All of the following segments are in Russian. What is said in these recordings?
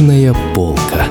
Книжная полка.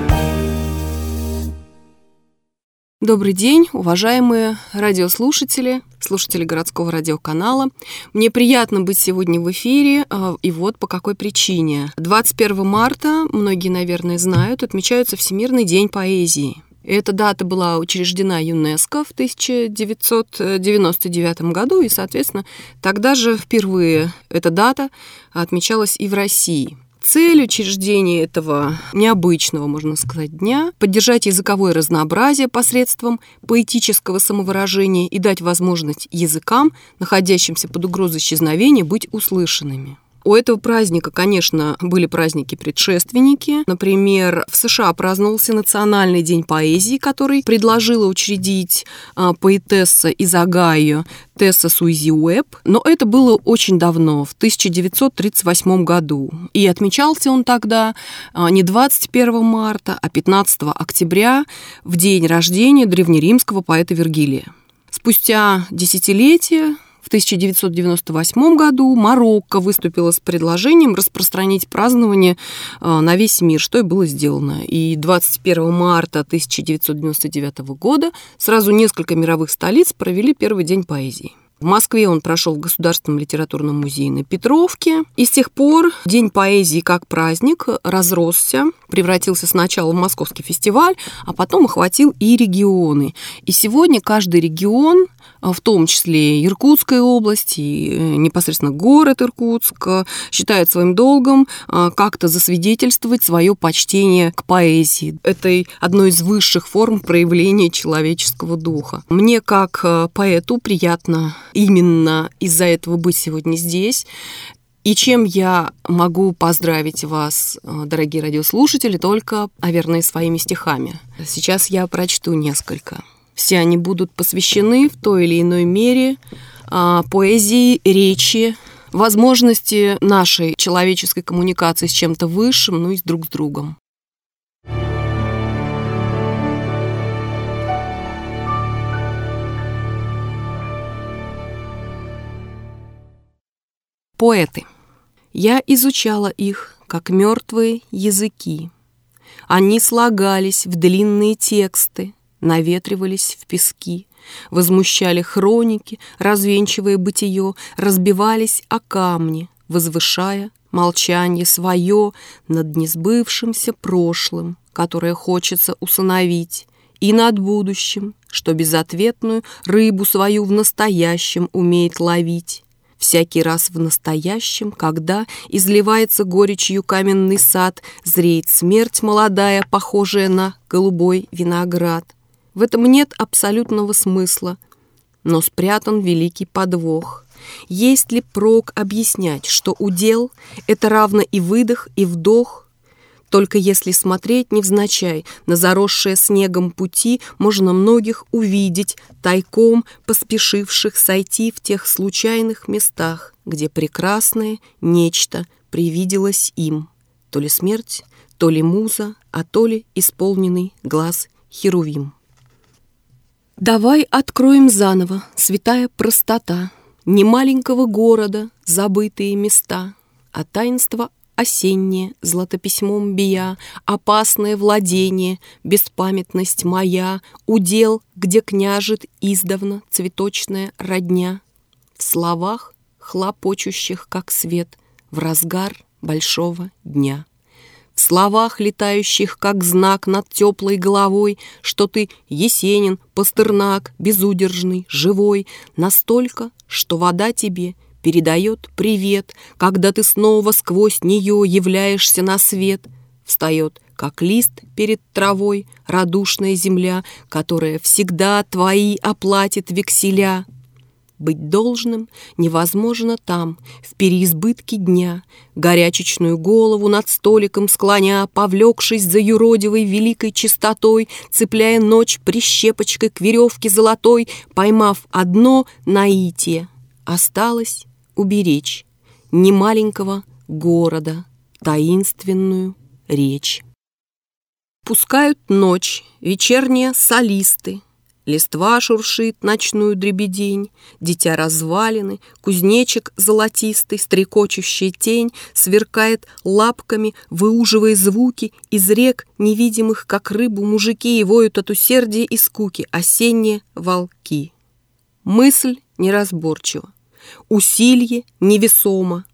Добрый день, уважаемые радиослушатели, слушатели городского радиоканала. Мне приятно быть сегодня в эфире, а, и вот по какой причине. 21 марта, многие, наверное, знают, отмечается Всемирный день поэзии. Эта дата была учреждена ЮНЕСКО в 1999 году, и, соответственно, тогда же впервые эта дата отмечалась и в России – Цель учреждения этого необычного, можно сказать, дня – поддержать языковое разнообразие посредством поэтического самовыражения и дать возможность языкам, находящимся под угрозой исчезновения, быть услышанными. У этого праздника, конечно, были праздники-предшественники. Например, в США праздновался Национальный день поэзии, который предложила учредить а, поэтесса из Огайо Тесса Суизи Уэбб. Но это было очень давно, в 1938 году. И отмечался он тогда а, не 21 марта, а 15 октября, в день рождения древнеримского поэта Вергилия. Спустя десятилетия 1998 году Марокко выступила с предложением распространить празднование э, на весь мир, что и было сделано. И 21 марта 1999 года сразу несколько мировых столиц провели первый день поэзии. В Москве он прошел в Государственном литературном музее на Петровке. И с тех пор День поэзии как праздник разросся, превратился сначала в московский фестиваль, а потом охватил и регионы. И сегодня каждый регион а, в том числе Иркутская область и э, непосредственно город Иркутск, считают своим долгом как-то засвидетельствовать свое почтение к поэзии, этой одной из высших форм проявления человеческого духа. Мне, как э, поэту, приятно именно из-за этого быть сегодня здесь. И чем я могу поздравить вас, э, дорогие радиослушатели, только, наверное, своими стихами. Сейчас я прочту несколько. Все они будут посвящены в той или иной мере а, поэзии, речи, возможности нашей человеческой коммуникации с чем-то высшим, ну и с друг с другом. Поэты. Я изучала их, как мертвые языки. Они слагались в длинные тексты, наветривались в пески, возмущали хроники, развенчивая бытие, разбивались о камни, возвышая молчание свое над несбывшимся прошлым, которое хочется усыновить, и над будущим, что безответную рыбу свою в настоящем умеет ловить. Всякий раз в настоящем, когда изливается горечью каменный сад, зреет смерть молодая, похожая на голубой виноград. В этом нет абсолютного смысла, но спрятан великий подвох. Есть ли прок объяснять, что удел — это равно и выдох, и вдох? Только если смотреть невзначай на заросшие снегом пути, можно многих увидеть, тайком поспешивших сойти в тех случайных местах, где прекрасное нечто привиделось им. То ли смерть, то ли муза, а то ли исполненный глаз Херувим. Давай откроем заново, святая простота, Не маленького города, забытые места, А таинство осеннее, златописьмом бия, Опасное владение, беспамятность моя, Удел, где княжит издавна цветочная родня. В словах, хлопочущих, как свет, В разгар большого дня в словах, летающих, как знак над теплой головой, что ты Есенин, Пастернак, безудержный, живой, настолько, что вода тебе передает привет, когда ты снова сквозь нее являешься на свет. Встает, как лист перед травой, радушная земля, которая всегда твои оплатит векселя. Быть должным невозможно там, в переизбытке дня, Горячечную голову над столиком склоня, Повлекшись за юродивой великой чистотой, Цепляя ночь прищепочкой к веревке золотой, Поймав одно наитие, осталось уберечь Немаленького города, таинственную речь. Пускают ночь вечерние солисты, Листва шуршит ночную дребедень, Дитя развалины, кузнечик золотистый, Стрекочущая тень сверкает лапками, Выуживая звуки из рек, Невидимых, как рыбу, мужики И воют от усердия и скуки. Осенние волки. Мысль неразборчива, усилье невесомо,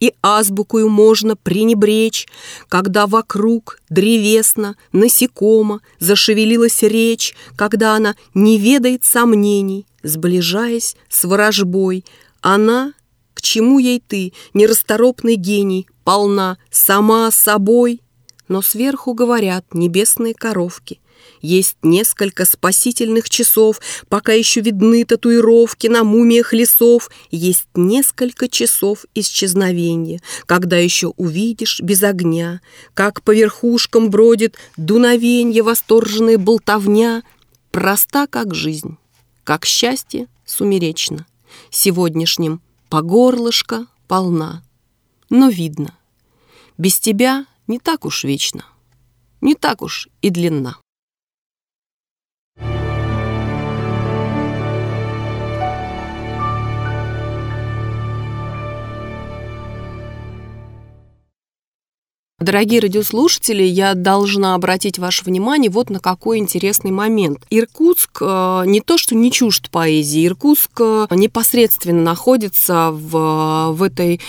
и азбукою можно пренебречь, Когда вокруг древесно, насекомо Зашевелилась речь, когда она не ведает сомнений, Сближаясь с ворожбой, она, к чему ей ты, нерасторопный гений, Полна сама собой? Но сверху говорят небесные коровки — есть несколько спасительных часов, пока еще видны татуировки на мумиях лесов. Есть несколько часов исчезновения, когда еще увидишь без огня, как по верхушкам бродит дуновенье, восторженная болтовня. Проста, как жизнь, как счастье сумеречно. Сегодняшним по горлышко полна. Но видно, без тебя не так уж вечно, не так уж и длинна. Дорогие радиослушатели, я должна обратить ваше внимание вот на какой интересный момент. Иркутск э, не то, что не чужд поэзии, Иркутск э, непосредственно находится в, в этой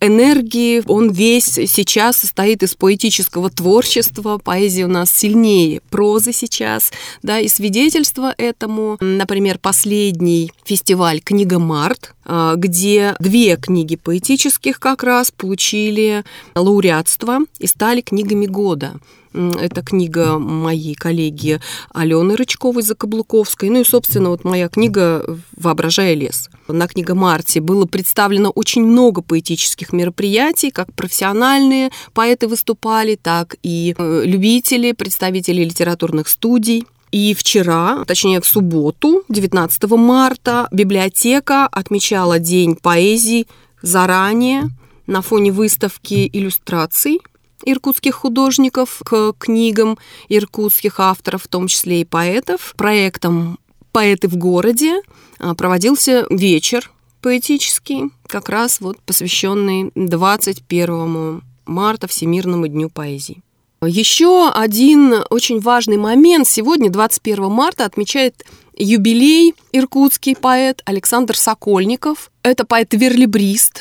энергии, он весь сейчас состоит из поэтического творчества, поэзия у нас сильнее прозы сейчас, да, и свидетельство этому, например, последний фестиваль «Книга Март», а, где две книги поэтических как раз получили лауреатство и стали книгами года. Это книга моей коллеги Алены Рычковой Закаблуковской. Ну и, собственно, вот моя книга «Воображая лес». На книга Марти было представлено очень много поэтических мероприятий, как профессиональные поэты выступали, так и э, любители, представители литературных студий. И вчера, точнее в субботу, 19 марта, библиотека отмечала День поэзии заранее на фоне выставки иллюстраций иркутских художников к книгам иркутских авторов, в том числе и поэтов. Проектом «Поэты в городе» а, проводился вечер поэтический, как раз вот посвященный 21 марта Всемирному дню поэзии. Еще один очень важный момент. Сегодня, 21 марта, отмечает юбилей иркутский поэт Александр Сокольников. Это поэт-верлибрист,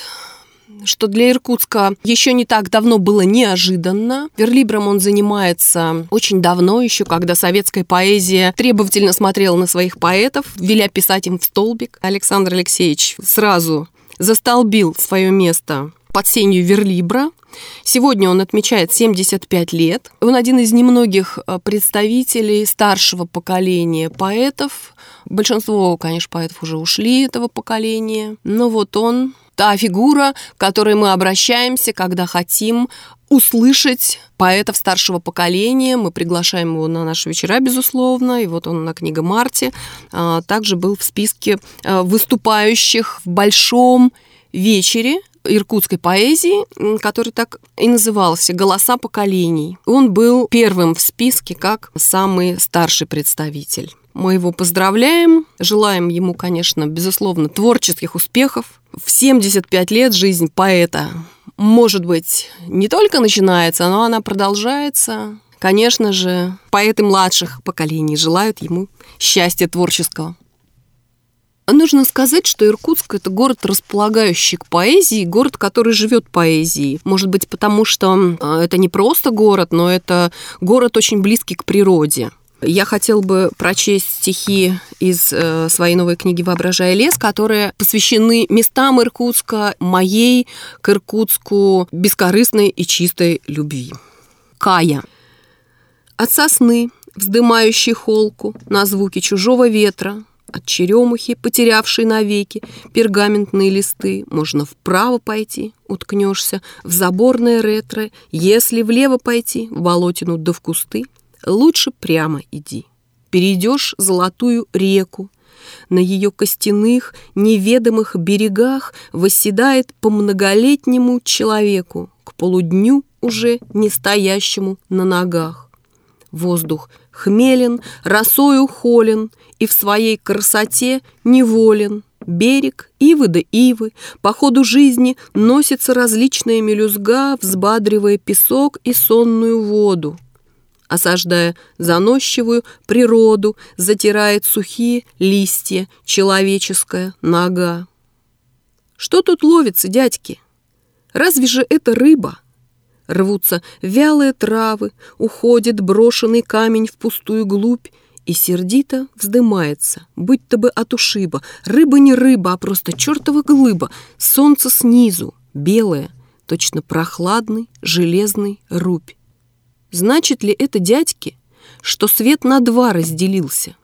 что для Иркутска еще не так давно было неожиданно. Верлибром он занимается очень давно, еще когда советская поэзия требовательно смотрела на своих поэтов, веля писать им в столбик. Александр Алексеевич сразу застолбил свое место под сенью Верлибра. Сегодня он отмечает 75 лет. Он один из немногих э, представителей старшего поколения поэтов. Большинство, конечно, поэтов уже ушли этого поколения. Но вот он та фигура, к которой мы обращаемся, когда хотим услышать поэтов старшего поколения. Мы приглашаем его на наши вечера, безусловно. И вот он на книга Марти. А, также был в списке а, выступающих в большом вечере иркутской поэзии, который так и назывался «Голоса поколений». Он был первым в списке как самый старший представитель. Мы его поздравляем, желаем ему, конечно, безусловно, творческих успехов. В 75 лет жизнь поэта, может быть, не только начинается, но она продолжается. Конечно же, поэты младших поколений желают ему счастья творческого. Нужно сказать, что Иркутск – это город, располагающий к поэзии, город, который живет поэзией. Может быть, потому что а, это не просто город, но это город очень близкий к природе. Я хотел бы прочесть стихи из э, своей новой книги «Воображая лес», которые посвящены местам Иркутска, моей к Иркутску бескорыстной и чистой любви. Кая. От сосны, вздымающей холку на звуки чужого ветра, от черемухи, потерявшей навеки пергаментные листы, можно вправо пойти, уткнешься в заборное ретро, если влево пойти, в болотину да в кусты – лучше прямо иди. Перейдешь золотую реку. На ее костяных, неведомых берегах восседает по многолетнему человеку, к полудню уже не стоящему на ногах. Воздух хмелен, росою холен и в своей красоте неволен. Берег, ивы да ивы, по ходу жизни носится различная мелюзга, взбадривая песок и сонную воду. Осаждая заносчивую природу, затирает сухие листья человеческая нога. Что тут ловится, дядьки? Разве же это рыба? Рвутся вялые травы, уходит брошенный камень в пустую глубь, и сердито вздымается, будь-то бы от ушиба. Рыба не рыба, а просто чертова глыба. Солнце снизу, белое, точно прохладный железный рубь. Значит ли это, дядьки, что свет на два разделился?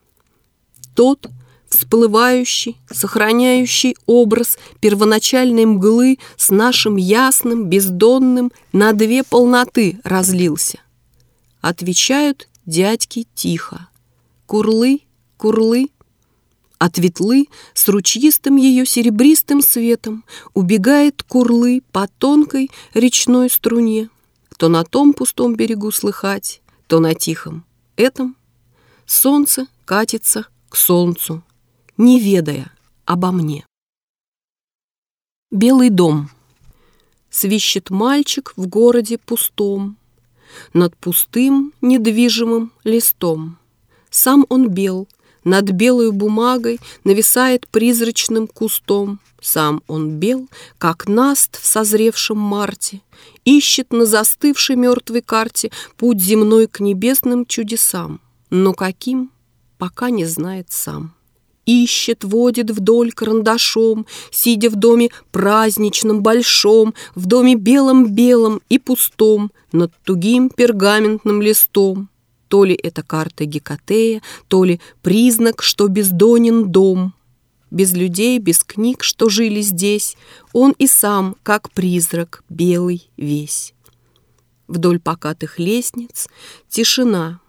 Тот, всплывающий, сохраняющий образ первоначальной мглы с нашим ясным, бездонным на две полноты разлился. Отвечают дядьки тихо. Курлы, курлы. От ветлы с ручьистым ее серебристым светом убегает курлы по тонкой речной струне. То на том пустом берегу слыхать, то на тихом. Этом солнце катится к солнцу, не ведая обо мне. Белый дом. Свищет мальчик в городе пустом, Над пустым недвижимым листом. Сам он бел, над белой бумагой нависает призрачным кустом. Сам он бел, как наст в созревшем марте, ищет на застывшей мертвой карте путь земной к небесным чудесам. Но каким, пока не знает сам. Ищет, водит вдоль карандашом, Сидя в доме праздничном, большом, В доме белом-белом и пустом, Над тугим пергаментным листом. То ли это карта Гекатея, то ли признак, что бездонен дом. Без людей, без книг, что жили здесь, он и сам, как призрак, белый весь. Вдоль покатых лестниц тишина.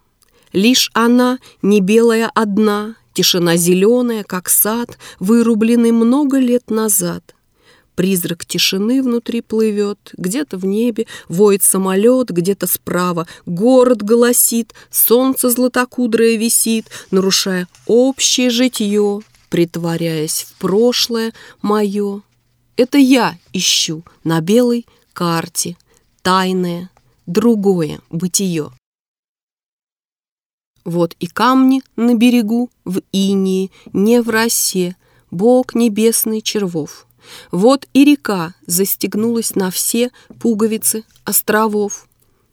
Лишь она, не белая одна, тишина зеленая, как сад, вырубленный много лет назад. Призрак тишины внутри плывет, где-то в небе воет самолет, где-то справа город голосит, солнце златокудрое висит, нарушая общее житье, притворяясь в прошлое мое. Это я ищу на белой карте тайное, другое бытие. Вот и камни на берегу, в инии, не в росе, Бог небесный червов. Вот и река застегнулась на все пуговицы островов.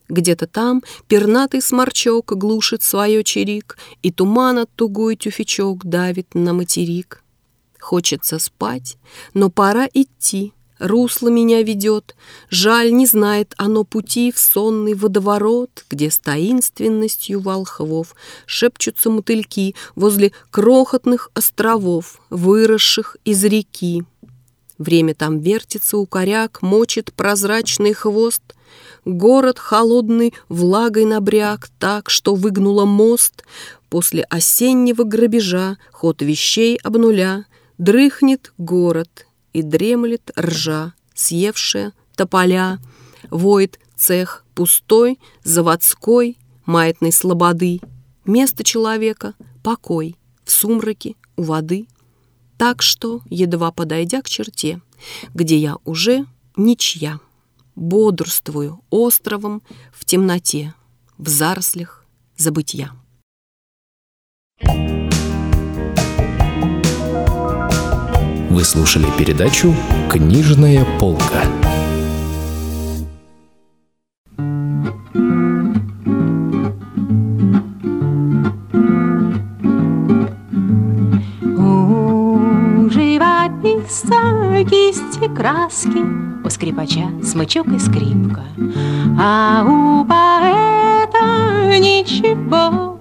Где-то там пернатый сморчок глушит свое чирик, И туман от тугой тюфячок давит на материк. Хочется спать, но пора идти, русло меня ведет. Жаль, не знает оно пути в сонный водоворот, Где с таинственностью волхвов Шепчутся мотыльки возле крохотных островов, Выросших из реки. Время там вертится у коряк, мочит прозрачный хвост. Город холодный влагой набряк так, что выгнула мост. После осеннего грабежа ход вещей обнуля. Дрыхнет город и дремлет ржа, съевшая тополя. Воет цех пустой, заводской, маятной слободы. Место человека — покой, в сумраке, у воды — так что, едва подойдя к черте, где я уже ничья, бодрствую островом в темноте, в зарослях забытья. Вы слушали передачу «Книжная полка». Краски, у скрипача смычок и скрипка, а у поэта ничего.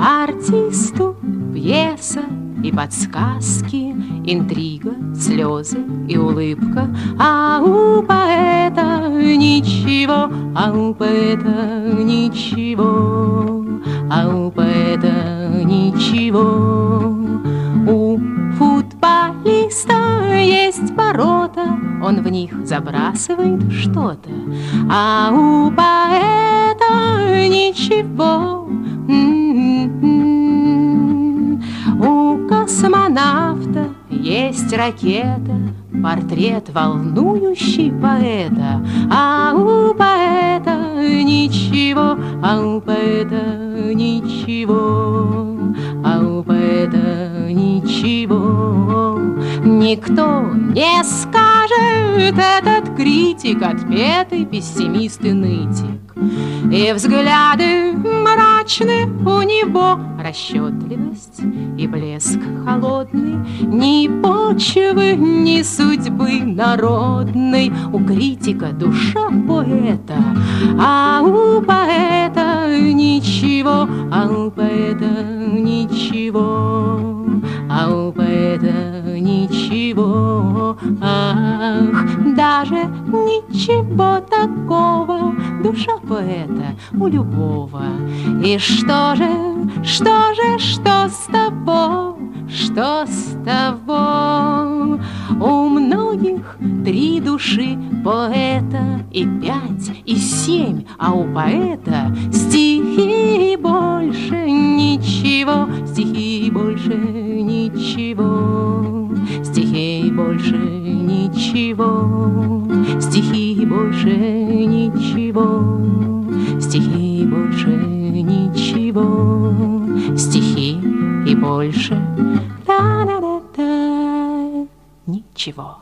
Артисту пьеса и подсказки, интрига, слезы и улыбка, а у поэта ничего, а у поэта ничего, а у поэта ничего. Ворота, он в них забрасывает что-то, а у поэта ничего. У космонавта есть ракета, портрет волнующий поэта, а у поэта ничего, а у поэта ничего, у поэта ничего. Никто не скажет, этот критик отпетый пессимист и нытик. И взгляды мрачны у него расчетливость и блеск холодный, Ни почвы, ни судьбы народной У критика душа поэта, а у поэта ничего, а у поэта ничего, а у поэта ничего, ах, даже ничего такого душа поэта у любого. И что же, что же, что с того, что с того? Многих. Три души поэта и пять, и семь, а у поэта стихи больше ничего, стихи больше ничего, стихи больше ничего, стихи больше ничего, стихи больше ничего, стихи и больше. Ничего.